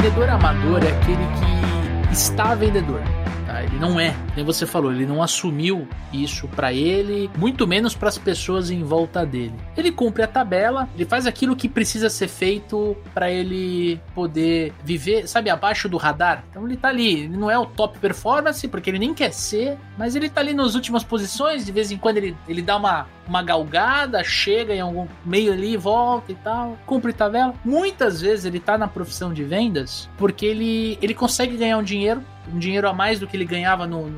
vendedor amador é aquele que está vendedor. Tá? Ele não é, como você falou, ele não assumiu isso para ele, muito menos para as pessoas em volta dele. Ele cumpre a tabela, ele faz aquilo que precisa ser feito para ele poder viver, sabe, abaixo do radar. Então ele tá ali, ele não é o top performance, porque ele nem quer ser, mas ele tá ali nas últimas posições, de vez em quando ele, ele dá uma, uma galgada, chega em algum meio ali, volta e tal, cumpre tabela. Muitas vezes ele tá na profissão de vendas porque ele, ele consegue ganhar um dinheiro um dinheiro a mais do que ele ganhava no,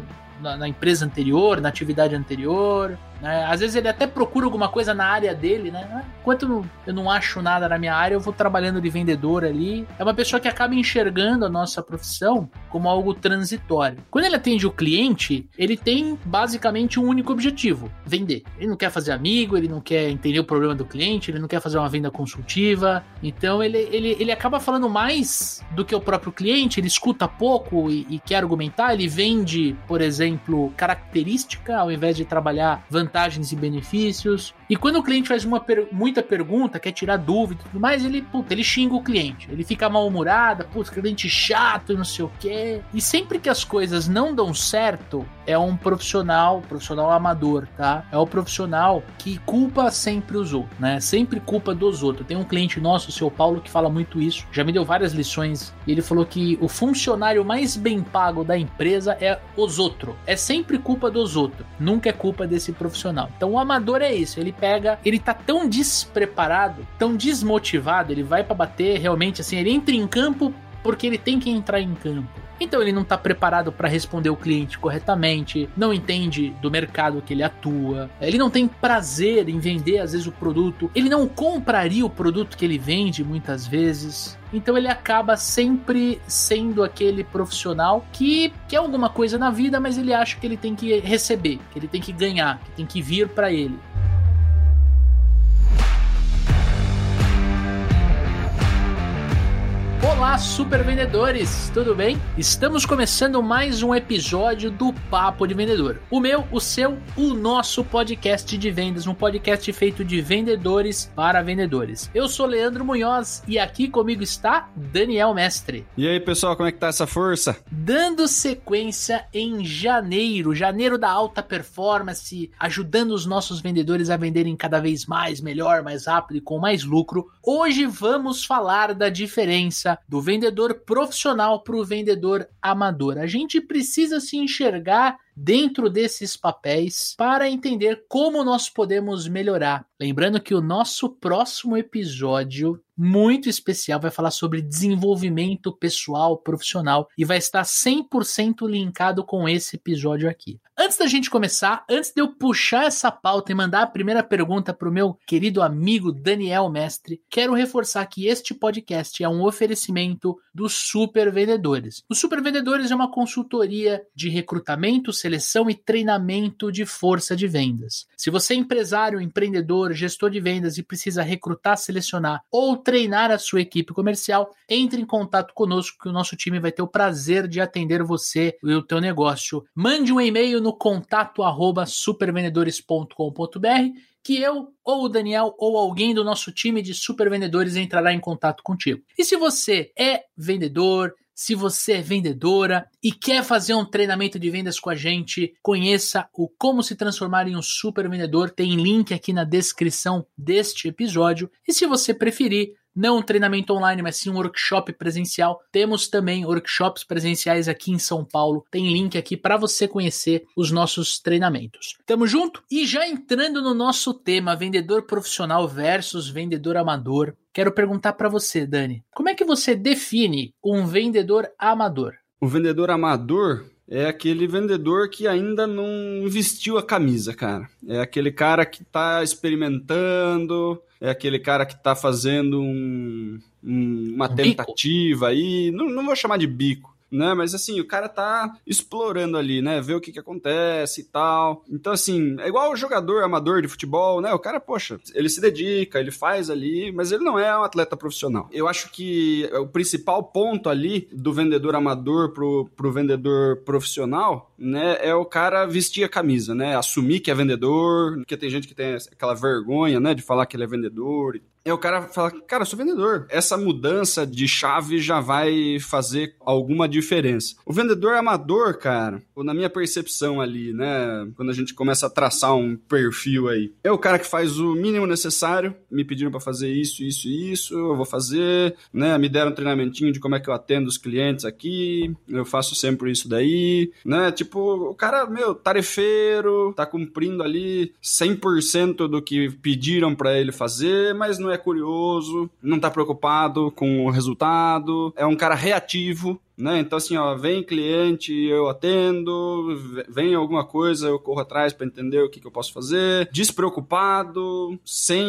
na, na, empresa anterior, na atividade anterior. Né? Às vezes ele até procura alguma coisa na área dele, né? Enquanto eu não acho nada na minha área, eu vou trabalhando de vendedor ali. É uma pessoa que acaba enxergando a nossa profissão como algo transitório. Quando ele atende o cliente, ele tem basicamente um único objetivo: vender. Ele não quer fazer amigo, ele não quer entender o problema do cliente, ele não quer fazer uma venda consultiva. Então ele, ele, ele acaba falando mais do que o próprio cliente, ele escuta pouco e, e quer argumentar, ele vende, por exemplo, característica ao invés de trabalhar vantagem vantagens e benefícios. E quando o cliente faz per muita pergunta, quer tirar dúvida e tudo mais, ele, puta, ele xinga o cliente. Ele fica mal-humorado, putz, cliente chato não sei o quê. E sempre que as coisas não dão certo, é um profissional, profissional amador, tá? É o profissional que culpa sempre os outros, né? Sempre culpa dos outros. Tem um cliente nosso, o seu Paulo, que fala muito isso. Já me deu várias lições. E ele falou que o funcionário mais bem pago da empresa é os outros. É sempre culpa dos outros. Nunca é culpa desse profissional. Então o amador é isso. Ele pega, ele tá tão despreparado, tão desmotivado, ele vai para bater realmente assim, ele entra em campo porque ele tem que entrar em campo. Então ele não está preparado para responder o cliente corretamente, não entende do mercado que ele atua, ele não tem prazer em vender às vezes o produto, ele não compraria o produto que ele vende muitas vezes. Então ele acaba sempre sendo aquele profissional que quer alguma coisa na vida, mas ele acha que ele tem que receber, que ele tem que ganhar, que tem que vir para ele. Olá, super vendedores, tudo bem? Estamos começando mais um episódio do Papo de Vendedor. O meu, o seu, o nosso podcast de vendas, um podcast feito de vendedores para vendedores. Eu sou Leandro Munhoz e aqui comigo está Daniel Mestre. E aí, pessoal, como é que tá essa força? Dando sequência em janeiro, janeiro da alta performance, ajudando os nossos vendedores a venderem cada vez mais, melhor, mais rápido e com mais lucro. Hoje vamos falar da diferença do vendedor profissional para o vendedor amador. A gente precisa se enxergar dentro desses papéis para entender como nós podemos melhorar. Lembrando que o nosso próximo episódio muito especial vai falar sobre desenvolvimento pessoal, profissional e vai estar 100% linkado com esse episódio aqui. Antes da gente começar, antes de eu puxar essa pauta e mandar a primeira pergunta para o meu querido amigo Daniel Mestre, quero reforçar que este podcast é um oferecimento dos Super Vendedores. Os Super Vendedores é uma consultoria de recrutamento, seleção e treinamento de força de vendas. Se você é empresário, empreendedor, gestor de vendas e precisa recrutar, selecionar ou treinar a sua equipe comercial, entre em contato conosco que o nosso time vai ter o prazer de atender você e o teu negócio. Mande um e-mail no contato arroba supervendedores.com.br que eu, ou o Daniel, ou alguém do nosso time de super vendedores entrará em contato contigo. E se você é vendedor, se você é vendedora e quer fazer um treinamento de vendas com a gente, conheça o Como se transformar em um super vendedor. Tem link aqui na descrição deste episódio. E se você preferir, não um treinamento online, mas sim um workshop presencial. Temos também workshops presenciais aqui em São Paulo. Tem link aqui para você conhecer os nossos treinamentos. Tamo junto? E já entrando no nosso tema, vendedor profissional versus vendedor amador, quero perguntar para você, Dani, como é que você define um vendedor amador? O vendedor amador é aquele vendedor que ainda não vestiu a camisa, cara. É aquele cara que está experimentando, é aquele cara que está fazendo um, um, uma tentativa aí. Não, não vou chamar de bico né? Mas assim, o cara tá explorando ali, né? Ver o que que acontece e tal. Então, assim, é igual o jogador amador de futebol, né? O cara, poxa, ele se dedica, ele faz ali, mas ele não é um atleta profissional. Eu acho que o principal ponto ali do vendedor amador pro, pro vendedor profissional, né, é o cara vestir a camisa, né? Assumir que é vendedor, porque tem gente que tem aquela vergonha, né, de falar que ele é vendedor é o cara fala, cara, eu sou vendedor. Essa mudança de chave já vai fazer alguma diferença. O vendedor amador, cara, na minha percepção ali, né, quando a gente começa a traçar um perfil aí, é o cara que faz o mínimo necessário, me pediram para fazer isso, isso e isso, eu vou fazer, né, me deram um treinamentinho de como é que eu atendo os clientes aqui, eu faço sempre isso daí, né, tipo, o cara, meu, tarefeiro, tá cumprindo ali 100% do que pediram para ele fazer, mas não é curioso, não tá preocupado com o resultado, é um cara reativo, né? Então, assim, ó, vem cliente, eu atendo, vem alguma coisa, eu corro atrás para entender o que, que eu posso fazer, despreocupado, sem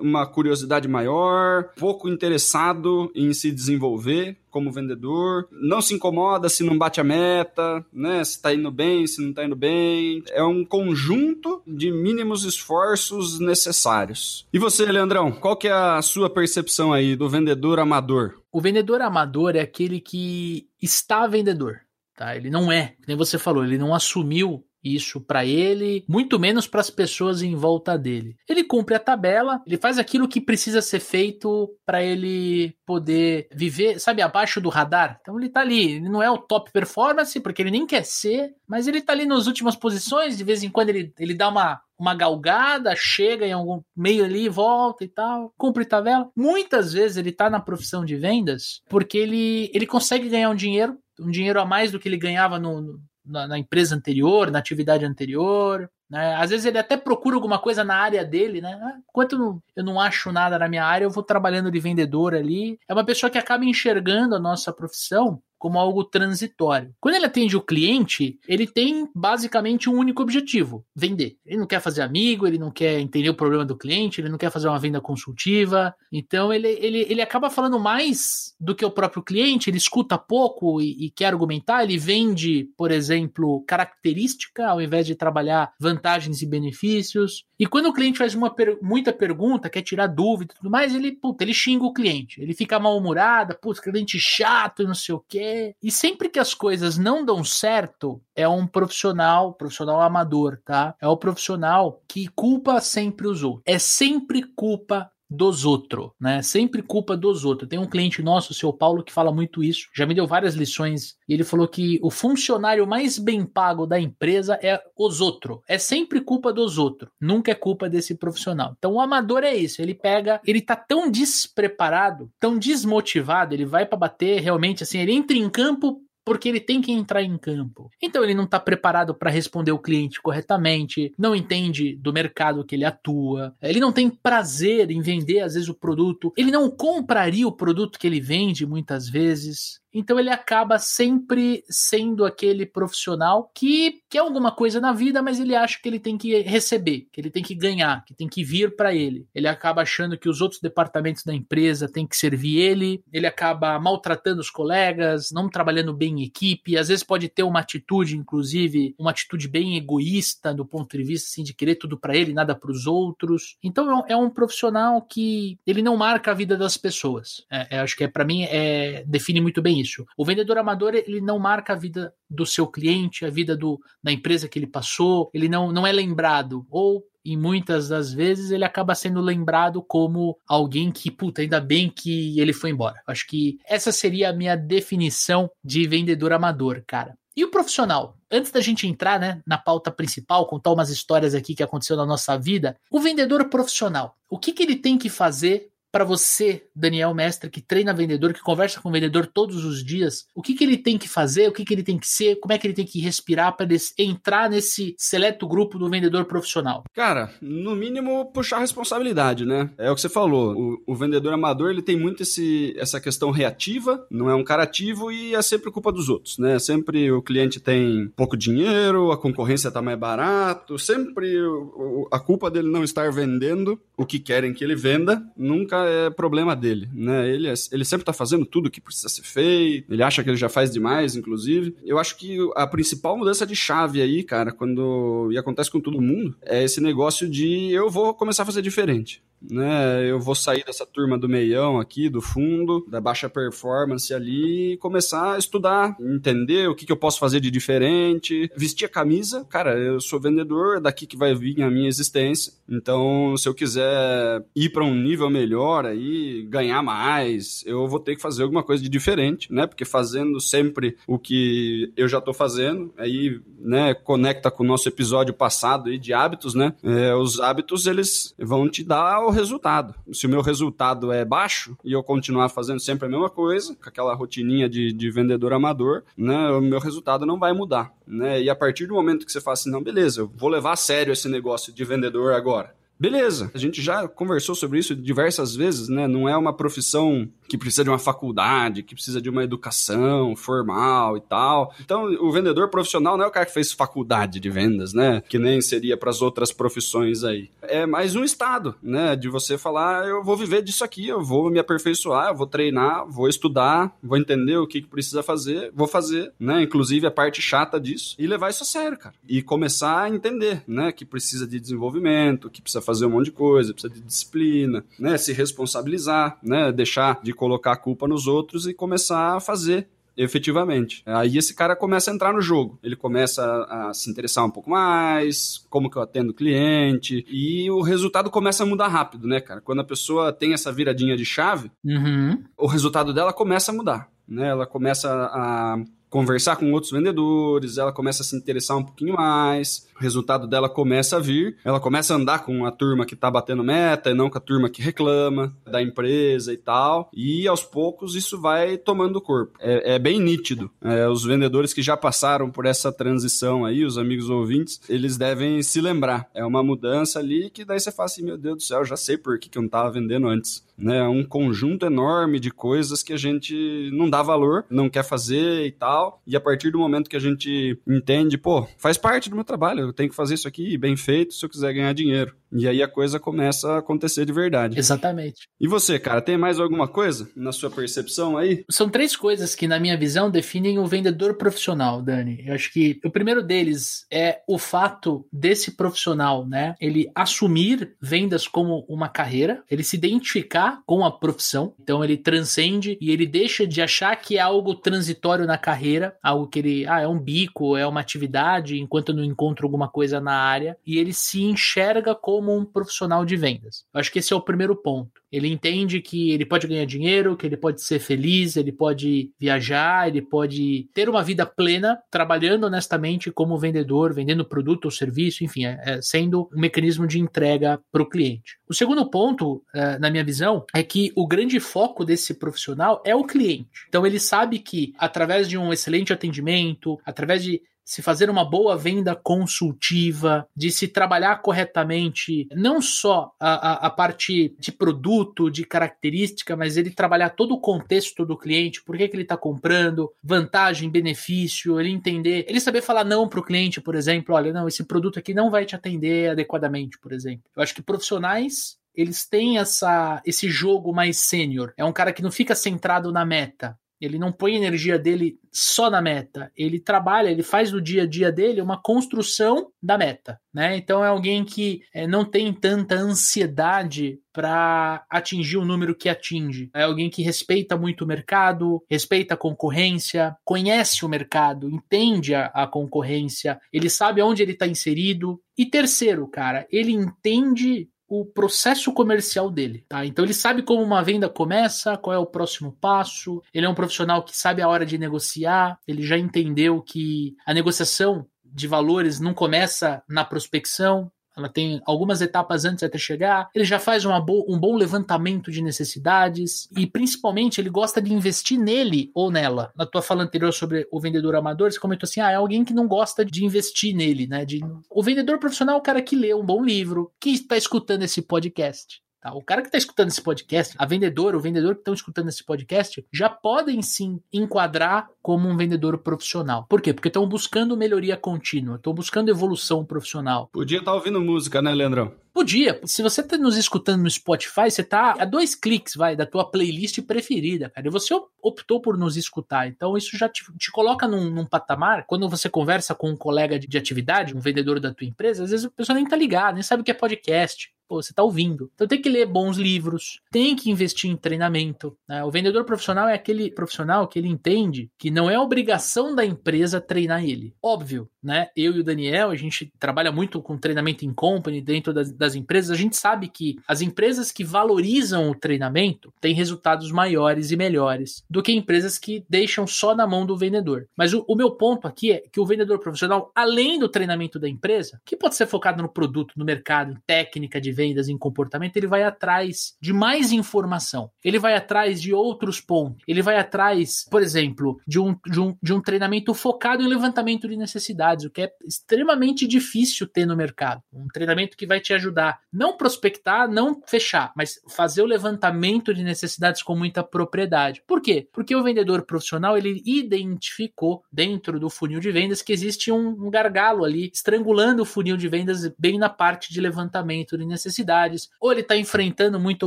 uma curiosidade maior, pouco interessado em se desenvolver como vendedor, não se incomoda se não bate a meta, né? Se tá indo bem, se não tá indo bem. É um conjunto de mínimos esforços necessários. E você, Leandrão, qual que é a sua percepção aí do vendedor amador? O vendedor amador é aquele que está vendedor, tá? Ele não é, nem você falou, ele não assumiu isso para ele, muito menos para as pessoas em volta dele. Ele cumpre a tabela, ele faz aquilo que precisa ser feito para ele poder viver, sabe, abaixo do radar. Então ele tá ali, ele não é o top performance, porque ele nem quer ser, mas ele tá ali nas últimas posições, de vez em quando ele, ele dá uma uma galgada, chega em algum meio ali, volta e tal, cumpre tabela. Muitas vezes ele tá na profissão de vendas porque ele, ele consegue ganhar um dinheiro, um dinheiro a mais do que ele ganhava no, na, na, empresa anterior, na atividade anterior. Né? Às vezes ele até procura alguma coisa na área dele, né? Ah, enquanto eu não acho nada na minha área, eu vou trabalhando de vendedor ali. É uma pessoa que acaba enxergando a nossa profissão como algo transitório. Quando ele atende o cliente, ele tem basicamente um único objetivo: vender. Ele não quer fazer amigo, ele não quer entender o problema do cliente, ele não quer fazer uma venda consultiva. Então ele, ele, ele acaba falando mais do que o próprio cliente, ele escuta pouco e, e quer argumentar, ele vende, por exemplo, característica ao invés de trabalhar vantagens e benefícios. E quando o cliente faz uma per muita pergunta, quer tirar dúvida e tudo mais, ele, puta, ele xinga o cliente. Ele fica mal-humorado, putz, cliente chato não sei o quê. E sempre que as coisas não dão certo, é um profissional, profissional amador, tá? É o profissional que culpa sempre os outros. É sempre culpa dos outros, né? Sempre culpa dos outros. Tem um cliente nosso, o seu Paulo, que fala muito isso. Já me deu várias lições. E ele falou que o funcionário mais bem pago da empresa é os outros. É sempre culpa dos outros. Nunca é culpa desse profissional. Então o amador é isso. Ele pega, ele tá tão despreparado, tão desmotivado, ele vai para bater realmente assim, ele entra em campo porque ele tem que entrar em campo. Então ele não está preparado para responder o cliente corretamente, não entende do mercado que ele atua, ele não tem prazer em vender às vezes o produto, ele não compraria o produto que ele vende muitas vezes. Então ele acaba sempre sendo aquele profissional que quer alguma coisa na vida, mas ele acha que ele tem que receber, que ele tem que ganhar, que tem que vir para ele. Ele acaba achando que os outros departamentos da empresa têm que servir ele, ele acaba maltratando os colegas, não trabalhando bem em equipe, às vezes pode ter uma atitude, inclusive, uma atitude bem egoísta do ponto de vista assim, de querer tudo para ele, nada para os outros. Então é um profissional que ele não marca a vida das pessoas. É, é, acho que é para mim é define muito bem O vendedor amador, ele não marca a vida do seu cliente, a vida do, da empresa que ele passou, ele não, não é lembrado. Ou e muitas das vezes ele acaba sendo lembrado como alguém que, puta, ainda bem que ele foi embora. Acho que essa seria a minha definição de vendedor amador, cara. E o profissional? Antes da gente entrar né, na pauta principal, contar umas histórias aqui que aconteceu na nossa vida, o vendedor profissional, o que, que ele tem que fazer para você, Daniel Mestre, que treina vendedor, que conversa com vendedor todos os dias, o que, que ele tem que fazer, o que, que ele tem que ser, como é que ele tem que respirar para entrar nesse seleto grupo do vendedor profissional? Cara, no mínimo puxar responsabilidade, né? É o que você falou. O, o vendedor amador ele tem muito esse, essa questão reativa, não é um cara ativo e é sempre culpa dos outros, né? Sempre o cliente tem pouco dinheiro, a concorrência tá mais barato, sempre o, a culpa dele não estar vendendo o que querem que ele venda nunca é problema dele, né? Ele, é, ele sempre tá fazendo tudo que precisa ser feito, ele acha que ele já faz demais, inclusive. Eu acho que a principal mudança de chave aí, cara, quando. e acontece com todo mundo, é esse negócio de eu vou começar a fazer diferente. Né? Eu vou sair dessa turma do meião aqui, do fundo, da baixa performance ali, e começar a estudar, entender o que, que eu posso fazer de diferente, vestir a camisa. Cara, eu sou vendedor, é daqui que vai vir a minha existência. Então, se eu quiser ir para um nível melhor aí, ganhar mais, eu vou ter que fazer alguma coisa de diferente, né? Porque fazendo sempre o que eu já tô fazendo, aí, né, conecta com o nosso episódio passado aí de hábitos, né? É, os hábitos, eles vão te dar o resultado. Se o meu resultado é baixo e eu continuar fazendo sempre a mesma coisa, com aquela rotininha de, de vendedor amador, né, o meu resultado não vai mudar, né? E a partir do momento que você fala assim, não, beleza, eu vou levar a sério esse negócio de vendedor agora. Beleza, a gente já conversou sobre isso diversas vezes, né? Não é uma profissão que precisa de uma faculdade, que precisa de uma educação formal e tal. Então, o vendedor profissional não é o cara que fez faculdade de vendas, né? Que nem seria para as outras profissões aí. É mais um estado, né? De você falar, eu vou viver disso aqui, eu vou me aperfeiçoar, eu vou treinar, vou estudar, vou entender o que, que precisa fazer, vou fazer, né? Inclusive a parte chata disso e levar isso a sério, cara. E começar a entender, né? Que precisa de desenvolvimento, que precisa fazer um monte de coisa, precisa de disciplina, né? Se responsabilizar, né? Deixar de colocar a culpa nos outros e começar a fazer efetivamente. Aí esse cara começa a entrar no jogo. Ele começa a, se interessar um pouco mais, como que eu atendo o cliente, e o resultado começa a mudar rápido, né, cara? Quando a pessoa tem essa viradinha de chave, uhum. o resultado dela começa a mudar. Né? Ela começa a conversar com outros vendedores, ela começa a se interessar um pouquinho mais, o resultado dela começa a vir, ela começa a andar com a turma que tá batendo meta e não com a turma que reclama da empresa e tal, e aos poucos isso vai tomando corpo. É, é bem nítido. É, os vendedores que já passaram por essa transição aí, os amigos ouvintes, eles devem se lembrar. É uma mudança ali que daí você fala assim, meu Deus do céu, já sei por que, que eu não tava vendendo antes. Né? Um conjunto enorme de coisas que a gente não dá valor, não quer fazer e tal. E a partir do momento que a gente entende, pô, faz parte do meu trabalho, eu tenho que fazer isso aqui bem feito se eu quiser ganhar dinheiro. E aí a coisa começa a acontecer de verdade. Exatamente. E você, cara, tem mais alguma coisa na sua percepção aí? São três coisas que, na minha visão, definem o vendedor profissional, Dani. Eu acho que o primeiro deles é o fato desse profissional, né? Ele assumir vendas como uma carreira, ele se identificar com a profissão, então ele transcende e ele deixa de achar que é algo transitório na carreira, algo que ele, ah, é um bico, é uma atividade, enquanto eu não encontro alguma coisa na área, e ele se enxerga como como um profissional de vendas. Eu acho que esse é o primeiro ponto. Ele entende que ele pode ganhar dinheiro, que ele pode ser feliz, ele pode viajar, ele pode ter uma vida plena trabalhando honestamente como vendedor, vendendo produto ou serviço, enfim, é, é, sendo um mecanismo de entrega para o cliente. O segundo ponto, é, na minha visão, é que o grande foco desse profissional é o cliente. Então ele sabe que através de um excelente atendimento, através de se fazer uma boa venda consultiva, de se trabalhar corretamente, não só a, a, a, parte de produto, de característica, mas ele trabalhar todo o contexto do cliente, por que, que ele está comprando, vantagem, benefício, ele entender, ele saber falar não para o cliente, por exemplo, olha, não, esse produto aqui não vai te atender adequadamente, por exemplo. Eu acho que profissionais eles têm essa, esse jogo mais sênior. É um cara que não fica centrado na meta. Ele não põe energia dele só na meta. Ele trabalha, ele faz do dia a dia dele uma construção da meta, né? Então é alguém que é, não tem tanta ansiedade para atingir o número que atinge. É alguém que respeita muito o mercado, respeita a concorrência, conhece o mercado, entende a, a concorrência, ele sabe onde ele está inserido. E terceiro, cara, ele entende o processo comercial dele, tá? Então ele sabe como uma venda começa, qual é o próximo passo. Ele é um profissional que sabe a hora de negociar, ele já entendeu que a negociação de valores não começa na prospecção, ela tem algumas etapas antes até chegar. Ele já faz bo um bom levantamento de necessidades e, principalmente, ele gosta de investir nele ou nela. Na tua fala anterior sobre o vendedor amador, você comentou assim: ah, é alguém que não gosta de investir nele, né? De... O vendedor profissional é o cara que lê um bom livro, que está escutando esse podcast. Tá? O cara que está escutando esse podcast, a vendedora, o vendedor que estão escutando esse podcast, já podem sim enquadrar como um vendedor profissional. Por quê? Porque estão buscando melhoria contínua, estão buscando evolução profissional. Podia estar tá ouvindo música, né, Leandrão? Podia. Se você está nos escutando no Spotify, você está a dois cliques, vai, da tua playlist preferida, cara. E você optou por nos escutar. Então, isso já te, te coloca num, num, patamar. Quando você conversa com um colega de, de, atividade, um vendedor da tua empresa, às vezes a pessoa nem tá ligada, nem sabe o que é podcast. Pô, você tá ouvindo. Então tem que ler bons livros, tem que investir em treinamento. Né? O vendedor profissional é aquele profissional que ele entende que não é obrigação da empresa treinar ele. Óbvio, né? Eu e o Daniel, a gente trabalha muito com treinamento em company dentro das, das empresas. A gente sabe que as empresas que valorizam o treinamento têm resultados maiores e melhores do que empresas que deixam só na mão do vendedor. Mas o, o meu ponto aqui é que o vendedor profissional, além do treinamento da empresa, que pode ser focado no produto, no mercado, em técnica de vendas, em comportamento, ele vai atrás de mais informação. Ele vai atrás de outros pontos. Ele vai atrás, por exemplo, de um, de um, de um treinamento focado em levantamento de necessidades, o que é extremamente difícil ter no mercado. Um treinamento que vai te ajudar não prospectar, não fechar, mas fazer o levantamento de necessidades com muita propriedade. Por quê? Porque o vendedor profissional ele identificou dentro do funil de vendas que existe um, um gargalo ali estrangulando o funil de vendas bem na parte de levantamento de necessidades. Ou ele está enfrentando muita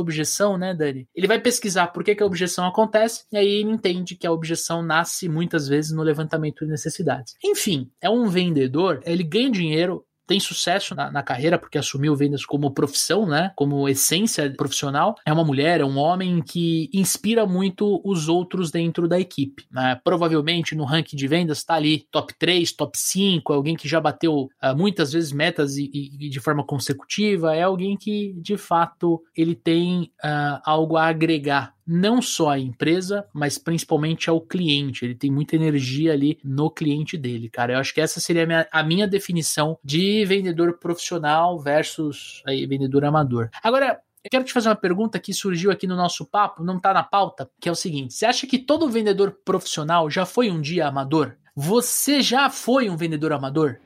objeção, né, Dani? Ele vai pesquisar por que, que a objeção acontece e aí ele entende que a objeção nasce muitas vezes no levantamento de necessidades. Enfim, é um vendedor, ele ganha dinheiro tem sucesso na, na, carreira porque assumiu vendas como profissão, né? Como essência profissional. É uma mulher, é um homem que inspira muito os outros dentro da equipe. Né? Provavelmente no ranking de vendas está ali top 3, top 5, é alguém que já bateu uh, muitas vezes metas e, e, de forma consecutiva, é alguém que de fato ele tem uh, algo a agregar não só à empresa, mas principalmente ao cliente. Ele tem muita energia ali no cliente dele, cara. Eu acho que essa seria a minha, a minha definição de vendedor profissional versus aí, vendedor amador. Agora, eu quero te fazer uma pergunta que surgiu aqui no nosso papo, não está na pauta, que é o seguinte: você acha que todo vendedor profissional já foi um dia amador? Você já foi um vendedor amador?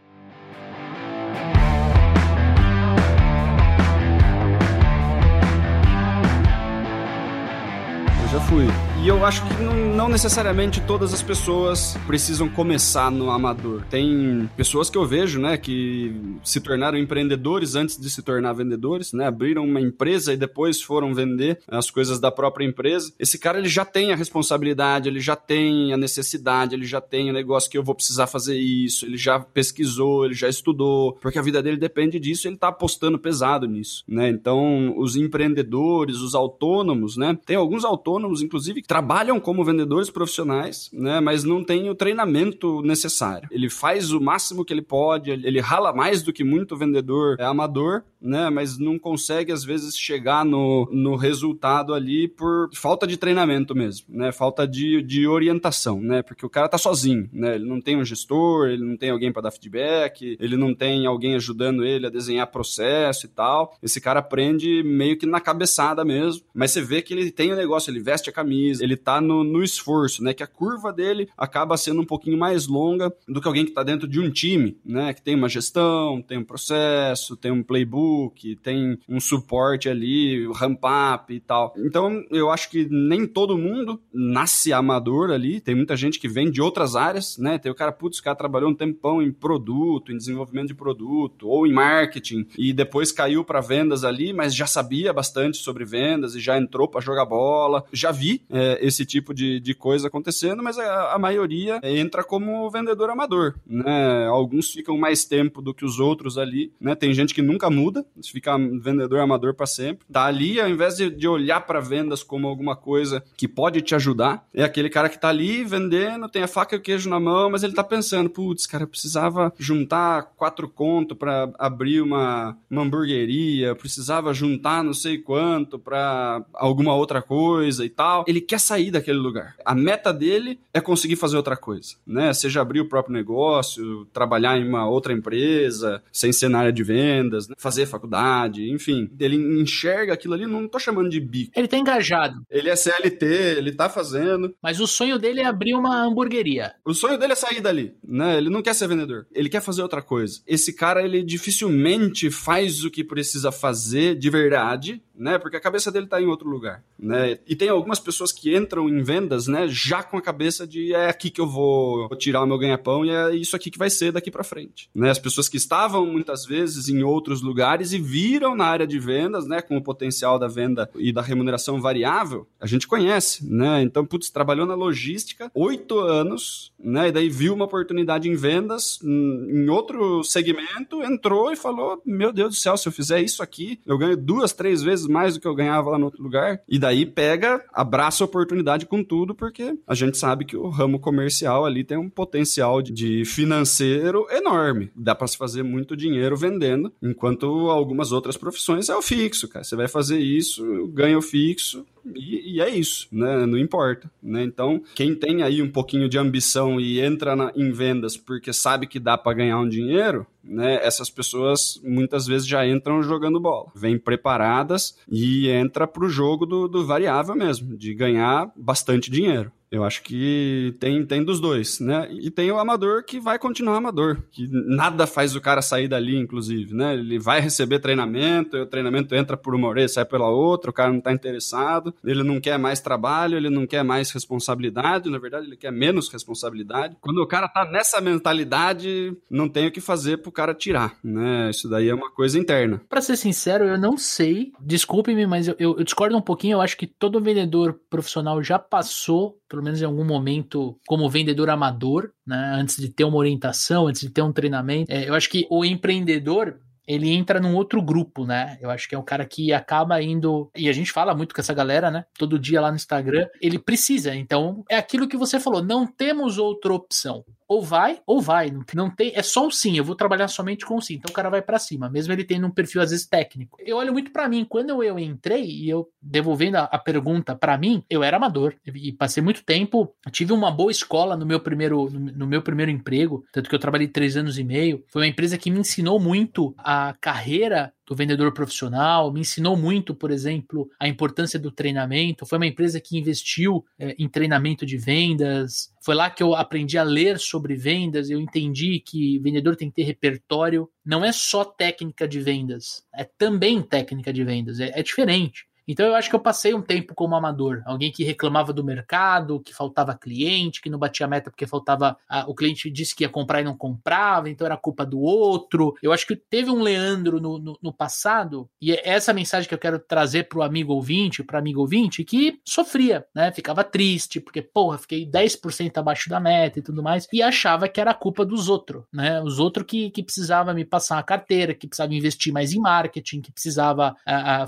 Fui. E eu acho que não, não, necessariamente todas as pessoas precisam começar no amador. Tem pessoas que eu vejo, né, que se tornaram empreendedores antes de se tornar vendedores, né, abriram uma empresa e depois foram vender as coisas da própria empresa. Esse cara ele já tem a responsabilidade, ele já tem a necessidade, ele já tem o negócio que eu vou precisar fazer isso, ele já pesquisou, ele já estudou, porque a vida dele depende disso, ele tá apostando pesado nisso, né? Então, os empreendedores, os autônomos, né? Tem alguns autônomos inclusive trabalham como vendedores profissionais, né, mas não têm o treinamento necessário. Ele faz o máximo que ele pode, ele rala mais do que muito vendedor é amador, né, mas não consegue às vezes chegar no, no resultado ali por falta de treinamento mesmo, né, falta de, de orientação, né, porque o cara tá sozinho, né, ele não tem um gestor, ele não tem alguém para dar feedback, ele não tem alguém ajudando ele a desenhar processo e tal. Esse cara aprende meio que na cabeçada mesmo, mas você vê que ele tem o um negócio, ele veste a camisa, ele tá no, no esforço, né? Que a curva dele acaba sendo um pouquinho mais longa do que alguém que tá dentro de um time, né? Que tem uma gestão, tem um processo, tem um playbook, tem um suporte ali, o ramp up e tal. Então, eu acho que nem todo mundo nasce amador ali, tem muita gente que vem de outras áreas, né? Tem o cara, putz, o cara trabalhou um tempão em produto, em desenvolvimento de produto, ou em marketing, e depois caiu para vendas ali, mas já sabia bastante sobre vendas e já entrou para jogar bola. Já vi é, esse tipo de, de coisa acontecendo, mas a, a, maioria entra como vendedor amador, né? Alguns ficam mais tempo do que os outros ali, né? Tem gente que nunca muda, fica vendedor amador para sempre. Tá ali, ao invés de, de olhar para vendas como alguma coisa que pode te ajudar, é aquele cara que tá ali vendendo, tem a faca e o queijo na mão, mas ele tá pensando, putz, cara, eu precisava juntar quatro contos para abrir uma, uma hamburgueria, precisava juntar não sei quanto para alguma outra coisa e tal ele quer sair daquele lugar. A meta dele é conseguir fazer outra coisa, né? Seja abrir o próprio negócio, trabalhar em uma outra empresa, sem ser na área de vendas, né? fazer faculdade, enfim. Ele enxerga aquilo ali, não tô chamando de bico. Ele tá engajado. Ele é CLT, ele tá fazendo. Mas o sonho dele é abrir uma hamburgueria. O sonho dele é sair dali, né? Ele não quer ser vendedor. Ele quer fazer outra coisa. Esse cara, ele dificilmente faz o que precisa fazer de verdade, né? Porque a cabeça dele tá em outro lugar, né? E tem algumas pessoas que que entram em vendas, né, já com a cabeça de é aqui que eu vou tirar o meu ganha-pão e é isso aqui que vai ser daqui para frente, né? As pessoas que estavam muitas vezes em outros lugares e viram na área de vendas, né, com o potencial da venda e da remuneração variável, a gente conhece, né? Então, putz, trabalhou na logística oito anos, né? E daí viu uma oportunidade em vendas em outro segmento, entrou e falou: Meu Deus do céu, se eu fizer isso aqui, eu ganho duas, três vezes mais do que eu ganhava lá no outro lugar. E daí pega, abraça a oportunidade com tudo, porque a gente sabe que o ramo comercial ali tem um potencial de financeiro enorme. Dá para se fazer muito dinheiro vendendo, enquanto algumas outras profissões é o fixo, cara. Você vai fazer isso, ganha o fixo, e, e, é isso, né? Não importa, né? Então, quem tem aí um pouquinho de ambição e entra na, em vendas porque sabe que dá para ganhar um dinheiro, né? Essas pessoas muitas vezes já entram jogando bola, vêm preparadas e entra pro jogo do, do variável mesmo, de ganhar bastante dinheiro. Eu acho que tem, tem dos dois, né? E tem o amador que vai continuar amador, que nada faz o cara sair dali, inclusive, né? Ele vai receber treinamento, o treinamento entra por uma orelha, sai pela outra, o cara não tá interessado, ele não quer mais trabalho, ele não quer mais responsabilidade, na verdade ele quer menos responsabilidade. Quando o cara tá nessa mentalidade, não tem o que fazer pro cara tirar, né? Isso daí é uma coisa interna. Para ser sincero, eu não sei, desculpe-me, mas eu, eu, eu discordo um pouquinho, eu acho que todo vendedor profissional já passou menos em algum momento, como vendedor amador, né? Antes de ter uma orientação, antes de ter um treinamento. É, eu acho que o empreendedor, ele entra num outro grupo, né? Eu acho que é um cara que acaba indo. E a gente fala muito com essa galera, né? Todo dia lá no Instagram. Ele precisa. Então, é aquilo que você falou: não temos outra opção ou vai ou vai. Não tem, é só o sim. Eu vou trabalhar somente com o sim. Então o cara vai para cima, mesmo ele tendo um perfil às vezes técnico. Eu olho muito para mim. Quando eu entrei e eu devolvendo a, a pergunta para mim, eu era amador e passei muito tempo. Tive uma boa escola no meu primeiro no, no meu primeiro emprego, tanto que eu trabalhei três anos e meio. Foi uma empresa que me ensinou muito a carreira do vendedor profissional, me ensinou muito, por exemplo, a importância do treinamento. Foi uma empresa que investiu é, em treinamento de vendas. Foi lá que eu aprendi a ler sobre vendas. Eu entendi que vendedor tem que ter repertório. Não é só técnica de vendas, é também técnica de vendas. É, é diferente. Então eu acho que eu passei um tempo como amador, alguém que reclamava do mercado, que faltava cliente, que não batia meta porque faltava. o cliente disse que ia comprar e não comprava, então era culpa do outro. Eu acho que teve um Leandro no, no, no passado, e é essa mensagem que eu quero trazer pro amigo ouvinte, para amigo ouvinte, que sofria, né? Ficava triste, porque, porra, fiquei 10% abaixo da meta e tudo mais, e achava que era culpa dos outros, né? Os outros que, que precisava me passar a carteira, que precisava investir mais em marketing, que precisava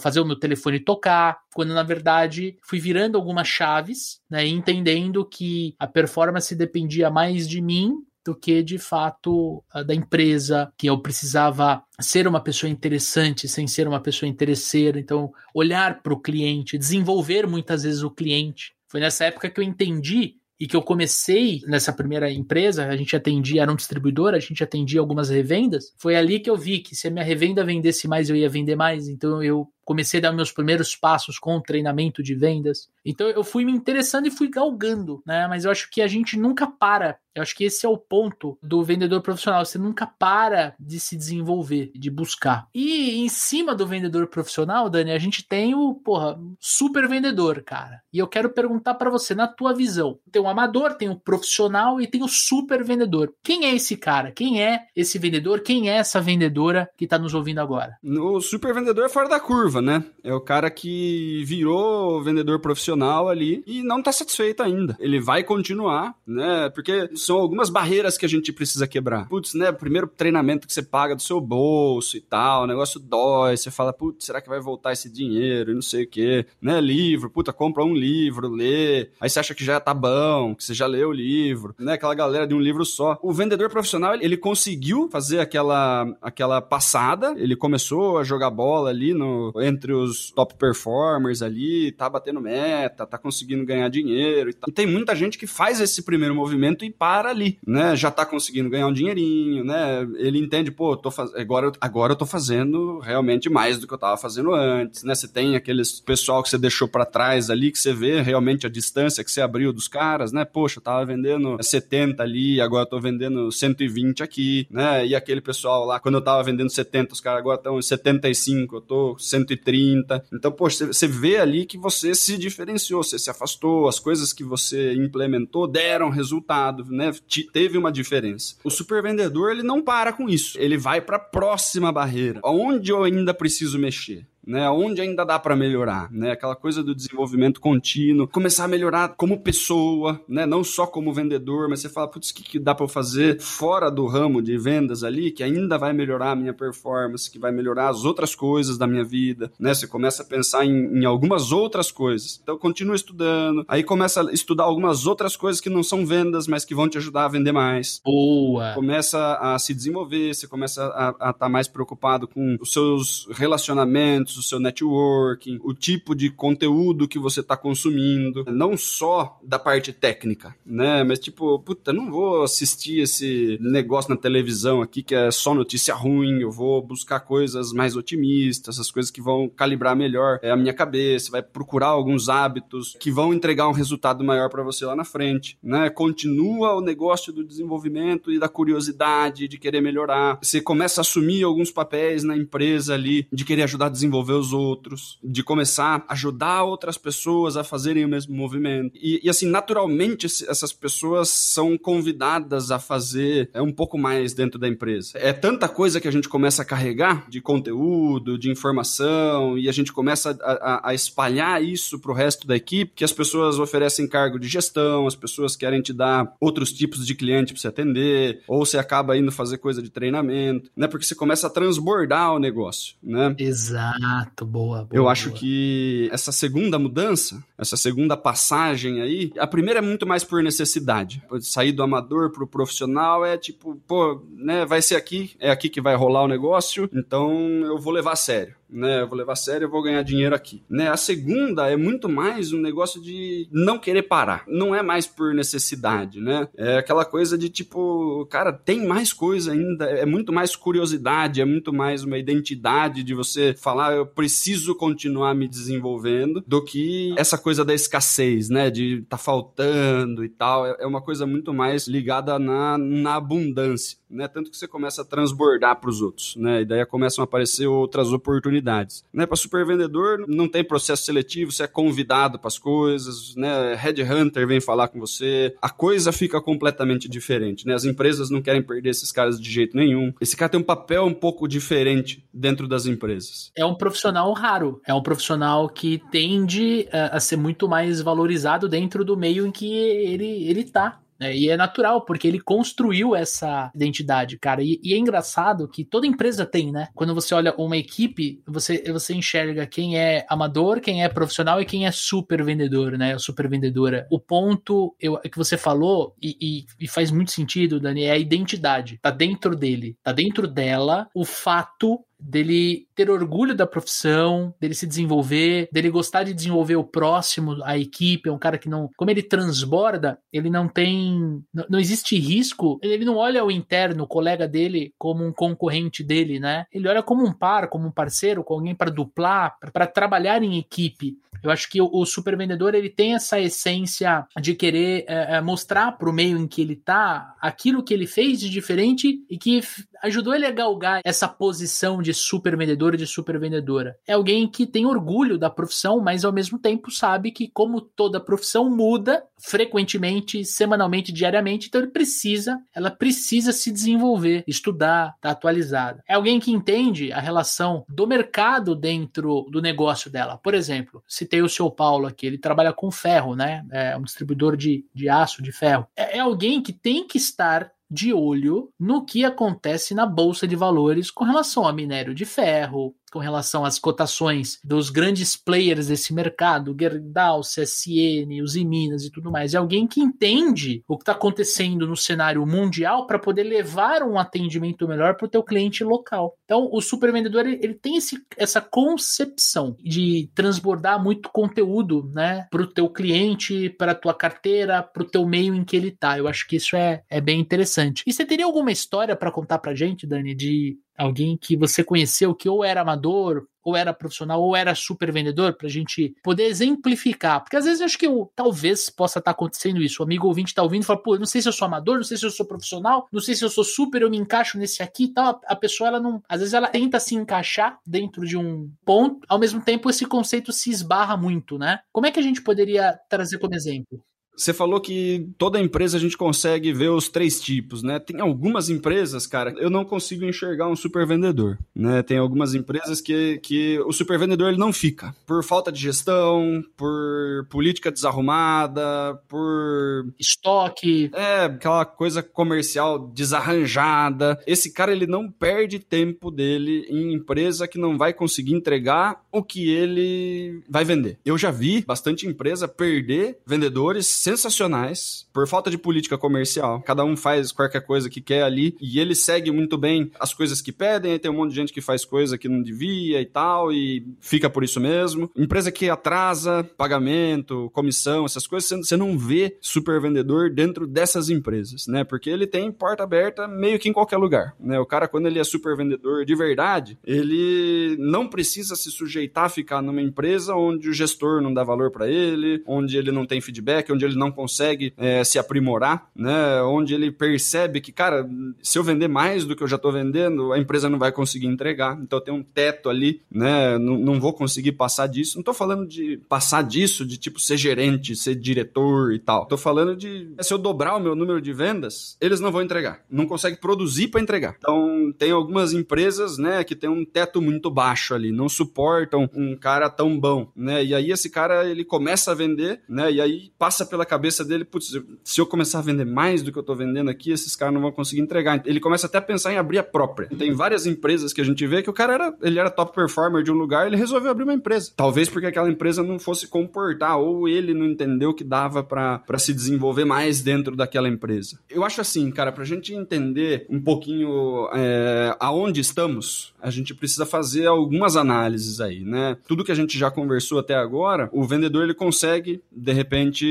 fazer o meu telefone tocar quando na verdade fui virando algumas chaves, né, entendendo que a performance dependia mais de mim do que de fato da empresa, que eu precisava ser uma pessoa interessante sem ser uma pessoa interesseira, então olhar para o cliente, desenvolver muitas vezes o cliente. Foi nessa época que eu entendi e que eu comecei nessa primeira empresa, a gente atendia, era um distribuidor, a gente atendia algumas revendas, foi ali que eu vi que se a minha revenda vendesse mais, eu ia vender mais, então eu comecei a dar meus primeiros passos com o treinamento de vendas. Então eu fui me interessando e fui galgando, né? Mas eu acho que a gente nunca para. Eu acho que esse é o ponto do vendedor profissional. Você nunca para de se desenvolver, de buscar. E em cima do vendedor profissional, Dani, a gente tem o, porra, super vendedor, cara. E eu quero perguntar para você, na tua visão, tem o amador, tem o profissional e tem o super vendedor. Quem é esse cara? Quem é esse vendedor? Quem é essa vendedora que tá nos ouvindo agora? O super vendedor é fora da curva, né? É o cara que virou vendedor profissional ali e não tá satisfeito ainda. Ele vai continuar, né? Porque são algumas barreiras que a gente precisa quebrar. Putz, né? Primeiro treinamento que você paga do seu bolso e tal, o negócio dói, você fala, putz, será que vai voltar esse dinheiro e não sei o quê, né? Livro, puta, compra um livro, lê, aí você acha que já tá bom, que você já leu o livro, né? Aquela galera de um livro só. O vendedor profissional, ele conseguiu fazer aquela, aquela passada, ele começou a jogar bola ali no entre os top performers ali, tá batendo meta, tá conseguindo ganhar dinheiro e tal. E tem muita gente que faz esse primeiro movimento e para ali, né? Já tá conseguindo ganhar um dinheirinho, né? Ele entende, pô, tô faz... agora, agora eu tô fazendo realmente mais do que eu tava fazendo antes, né? Você tem aqueles pessoal que você deixou para trás ali, que você vê realmente a distância que você abriu dos caras, né? Poxa, eu tava vendendo 70 ali, agora eu tô vendendo 120 aqui, né? E aquele pessoal lá, quando eu tava vendendo 70, os caras agora estão em 75, eu tô 120 130. Então, poxa, você vê ali que você se diferenciou, você se afastou, as coisas que você implementou deram resultado, né? Teve uma diferença. O super vendedor, ele não para com isso. Ele vai para a próxima barreira. Onde eu ainda preciso mexer? Né? Onde ainda dá para melhorar, né? Aquela coisa do desenvolvimento contínuo, começar a melhorar como pessoa, né? Não só como vendedor, mas você fala, putz, o que, que dá para fazer fora do ramo de vendas ali que ainda vai melhorar a minha performance, que vai melhorar as outras coisas da minha vida, né? Você começa a pensar em, em algumas outras coisas. Então continua estudando, aí começa a estudar algumas outras coisas que não são vendas, mas que vão te ajudar a vender mais. Boa. Começa a se desenvolver, você começa a estar tá mais preocupado com os seus relacionamentos o seu networking, o tipo de conteúdo que você está consumindo, não só da parte técnica, né? Mas tipo, puta, não vou assistir esse negócio na televisão aqui que é só notícia ruim, eu vou buscar coisas mais otimistas, as coisas que vão calibrar melhor é a minha cabeça, vai procurar alguns hábitos que vão entregar um resultado maior para você lá na frente, né? Continua o negócio do desenvolvimento e da curiosidade de querer melhorar. Você começa a assumir alguns papéis na empresa ali de querer ajudar a desenvolver os outros, de começar a ajudar outras pessoas a fazerem o mesmo movimento. E, e assim, naturalmente, essas pessoas são convidadas a fazer é, um pouco mais dentro da empresa. É tanta coisa que a gente começa a carregar de conteúdo, de informação, e a gente começa a, a, a espalhar isso para o resto da equipe, que as pessoas oferecem cargo de gestão, as pessoas querem te dar outros tipos de cliente para você atender, ou você acaba indo fazer coisa de treinamento, né? Porque você começa a transbordar o negócio, né? Exato. Exato, boa, boa Eu acho boa. que essa segunda mudança, essa segunda passagem aí, a primeira é muito mais por necessidade. Sair do amador pro profissional é tipo, pô, né, vai ser aqui, é aqui que vai rolar o negócio, então eu vou levar a sério né? Eu vou levar a sério, eu vou ganhar dinheiro aqui, né? A segunda é muito mais um negócio de não querer parar. Não é mais por necessidade, né? É aquela coisa de tipo, cara, tem mais coisa ainda, é muito mais curiosidade, é muito mais uma identidade de você falar, eu preciso continuar me desenvolvendo, do que essa coisa da escassez, né? De tá faltando e tal. É, é uma coisa muito mais ligada na, na abundância né? Tanto que você começa a transbordar para os outros, né? E daí começam a aparecer outras oportunidades. Né? Para super vendedor não tem processo seletivo, você é convidado para as coisas, né? Headhunter vem falar com você, a coisa fica completamente diferente, né? As empresas não querem perder esses caras de jeito nenhum. Esse cara tem um papel um pouco diferente dentro das empresas. É um profissional raro, é um profissional que tende a, a ser muito mais valorizado dentro do meio em que ele ele tá. É, e é natural, porque ele construiu essa identidade, cara. E, e, é engraçado que toda empresa tem, né? Quando você olha uma equipe, você, você enxerga quem é amador, quem é profissional e quem é super vendedor, né? Super vendedora. O ponto eu, que você falou, e, e, e faz muito sentido, Dani, é a identidade. Tá dentro dele, tá dentro dela o fato dele ter orgulho da profissão, dele se desenvolver, dele gostar de desenvolver o próximo, a equipe, é um cara que não, como ele transborda, ele não tem, não, não existe risco, ele não olha o interno, o colega dele como um concorrente dele, né? Ele olha como um par, como um parceiro, com alguém para duplar, para trabalhar em equipe. Eu acho que o, o super vendedor ele tem essa essência de querer é, é mostrar para o meio em que ele tá aquilo que ele fez de diferente e que ajudou ele a galgar essa posição de super vendedor de super vendedora. É alguém que tem orgulho da profissão, mas ao mesmo tempo sabe que, como toda profissão, muda frequentemente, semanalmente, diariamente, então ele precisa, ela precisa se desenvolver, estudar, estar tá atualizada. É alguém que entende a relação do mercado dentro do negócio dela. Por exemplo, citei o seu Paulo aqui, ele trabalha com ferro, né? É um distribuidor de, de aço, de ferro. É, é alguém que tem que estar de olho no que acontece na bolsa de valores com relação a minério de ferro, com relação às cotações dos grandes players desse mercado, Gerdau, CSN, os Minas e tudo mais. É alguém que entende o que está acontecendo no cenário mundial para poder levar um atendimento melhor para o teu cliente local. Então, o supervendedor ele, ele tem esse, essa concepção de transbordar muito conteúdo, né, para o teu cliente, para a tua carteira, para o teu meio em que ele está. Eu acho que isso é, é bem interessante. E você teria alguma história para contar para gente, Dani, de alguém que você conheceu que ou era amador ou era profissional, ou era super vendedor, pra gente poder exemplificar. Porque às vezes eu acho que eu, talvez possa estar tá acontecendo isso. O amigo ouvinte tá ouvindo e fala, pô, não sei se eu sou amador, não sei se eu sou profissional, não sei se eu sou super, eu me encaixo nesse aqui e tal. A pessoa, ela não. Às vezes ela tenta se encaixar dentro de um ponto, ao mesmo tempo esse conceito se esbarra muito, né? Como é que a gente poderia trazer como exemplo? Você falou que toda empresa a gente consegue ver os três tipos, né? Tem algumas empresas, cara, eu não consigo enxergar um super vendedor, né? Tem algumas empresas que, que o super vendedor ele não fica. Por falta de gestão, por política desarrumada, por... Estoque. É, aquela coisa comercial desarranjada. Esse cara, ele não perde tempo dele em empresa que não vai conseguir entregar o que ele vai vender. Eu já vi bastante empresa perder vendedores sensacionais por falta de política comercial. Cada um faz qualquer coisa que quer ali e ele segue muito bem as coisas que pedem. Aí tem um monte de gente que faz coisa que não devia e tal e fica por isso mesmo. Empresa que atrasa pagamento, comissão, essas coisas, você não vê super vendedor dentro dessas empresas, né? Porque ele tem porta aberta meio que em qualquer lugar, né? O cara quando ele é super vendedor de verdade, ele não precisa se sujeitar a ficar numa empresa onde o gestor não dá valor para ele, onde ele não tem feedback, onde ele não consegue é, se aprimorar, né? Onde ele percebe que, cara, se eu vender mais do que eu já estou vendendo, a empresa não vai conseguir entregar. Então tenho um teto ali, né? Não, não vou conseguir passar disso. Não estou falando de passar disso, de tipo ser gerente, ser diretor e tal. Estou falando de se eu dobrar o meu número de vendas, eles não vão entregar. Não conseguem produzir para entregar. Então tem algumas empresas, né, que tem um teto muito baixo ali, não suportam um cara tão bom, né? E aí esse cara ele começa a vender, né? E aí passa pela cabeça dele, putz, se eu começar a vender mais do que eu tô vendendo aqui, esses caras não vão conseguir entregar. Ele começa até a pensar em abrir a própria. Tem várias empresas que a gente vê que o cara era, ele era top performer de um lugar, ele resolveu abrir uma empresa. Talvez porque aquela empresa não fosse comportar ou ele não entendeu que dava para se desenvolver mais dentro daquela empresa. Eu acho assim, cara, pra gente entender um pouquinho é, aonde estamos, a gente precisa fazer algumas análises aí, né? Tudo que a gente já conversou até agora, o vendedor ele consegue de repente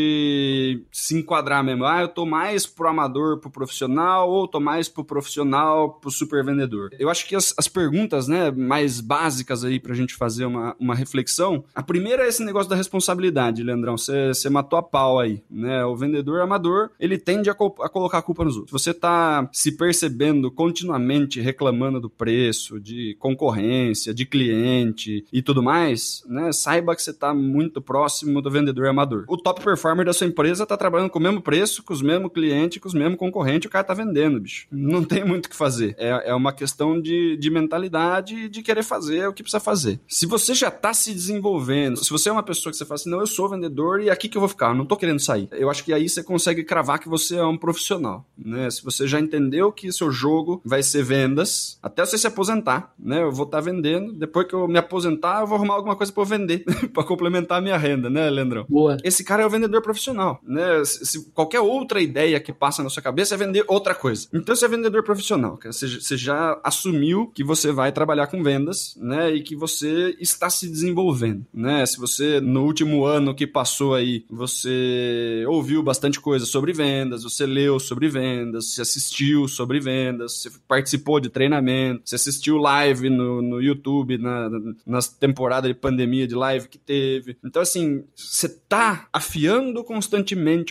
se enquadrar mesmo. Ah, eu tô mais pro amador, pro profissional, ou tô mais pro profissional, pro super vendedor. Eu acho que as, as perguntas, né, mais básicas aí pra gente fazer uma, uma reflexão. A primeira é esse negócio da responsabilidade, Leandrão. Você matou a pau aí, né? O vendedor amador, ele tende a, a colocar a culpa nos outros. Você tá se percebendo continuamente reclamando do preço, de concorrência, de cliente e tudo mais, né? Saiba que você tá muito próximo do vendedor amador. O top performer da sua empresa tá trabalhando com o mesmo preço, com os mesmos clientes, com os mesmos concorrentes, o cara tá vendendo, bicho. Não tem muito o que fazer. É, é uma questão de, de mentalidade e de querer fazer o que precisa fazer. Se você já tá se desenvolvendo, se você é uma pessoa que você fala assim, não, eu sou vendedor e aqui que eu vou ficar, eu não tô querendo sair. Eu acho que aí você consegue cravar que você é um profissional, né? Se você já entendeu que seu jogo vai ser vendas, até você se aposentar, né? Eu vou estar tá vendendo, depois que eu me aposentar, eu vou arrumar alguma coisa para vender, para complementar a minha renda, né, Leandrão? Boa. Esse cara é o vendedor profissional, né? Se, qualquer outra ideia que passa na sua cabeça é vender outra coisa. Então você é vendedor profissional, cara. Você, você já assumiu que você vai trabalhar com vendas, né? E que você está se desenvolvendo, né? Se você no último ano que passou aí, você ouviu bastante coisa sobre vendas, você leu sobre vendas, você assistiu sobre vendas, você participou de treinamento, você assistiu live no, no YouTube na, nas temporadas de pandemia de live que teve. Então, assim, você tá afiando constantemente